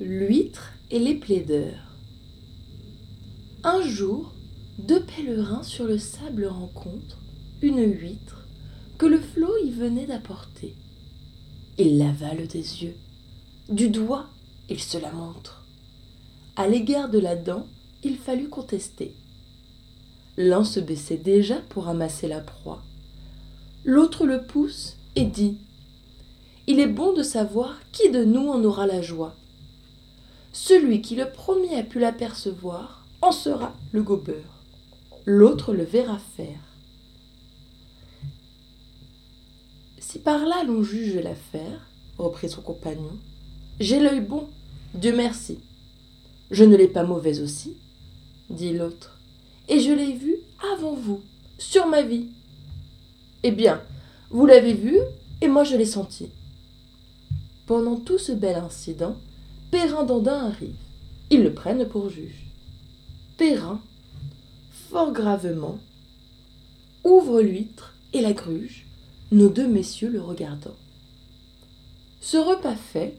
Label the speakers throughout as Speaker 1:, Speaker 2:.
Speaker 1: L'huître et les plaideurs. Un jour, deux pèlerins sur le sable rencontrent une huître que le flot y venait d'apporter. Ils l'avalent des yeux. Du doigt, ils se la montrent. À l'égard de la dent, il fallut contester. L'un se baissait déjà pour ramasser la proie. L'autre le pousse et dit Il est bon de savoir qui de nous en aura la joie. Celui qui le premier a pu l'apercevoir en sera le gobeur. L'autre le verra faire. Si par là l'on juge l'affaire, reprit son compagnon, j'ai l'œil bon, Dieu merci. Je ne l'ai pas mauvaise aussi, dit l'autre, et je l'ai vue avant vous, sur ma vie. Eh bien, vous l'avez vue, et moi je l'ai sentie. Pendant tout ce bel incident, Perrin d'Andin arrive. Ils le prennent pour juge. Perrin, fort gravement, ouvre l'huître et la gruge, nos deux messieurs le regardant. Ce repas fait,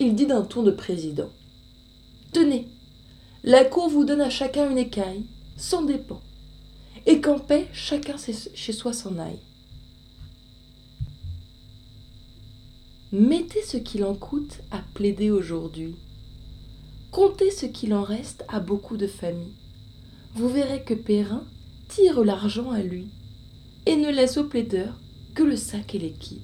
Speaker 1: il dit d'un ton de président. Tenez, la cour vous donne à chacun une écaille, sans dépens, et qu'en paix chacun chez soi s'en aille. Mettez ce qu'il en coûte à plaider aujourd'hui. Comptez ce qu'il en reste à beaucoup de familles. Vous verrez que Perrin tire l'argent à lui et ne laisse au plaideur que le sac et l'équipe.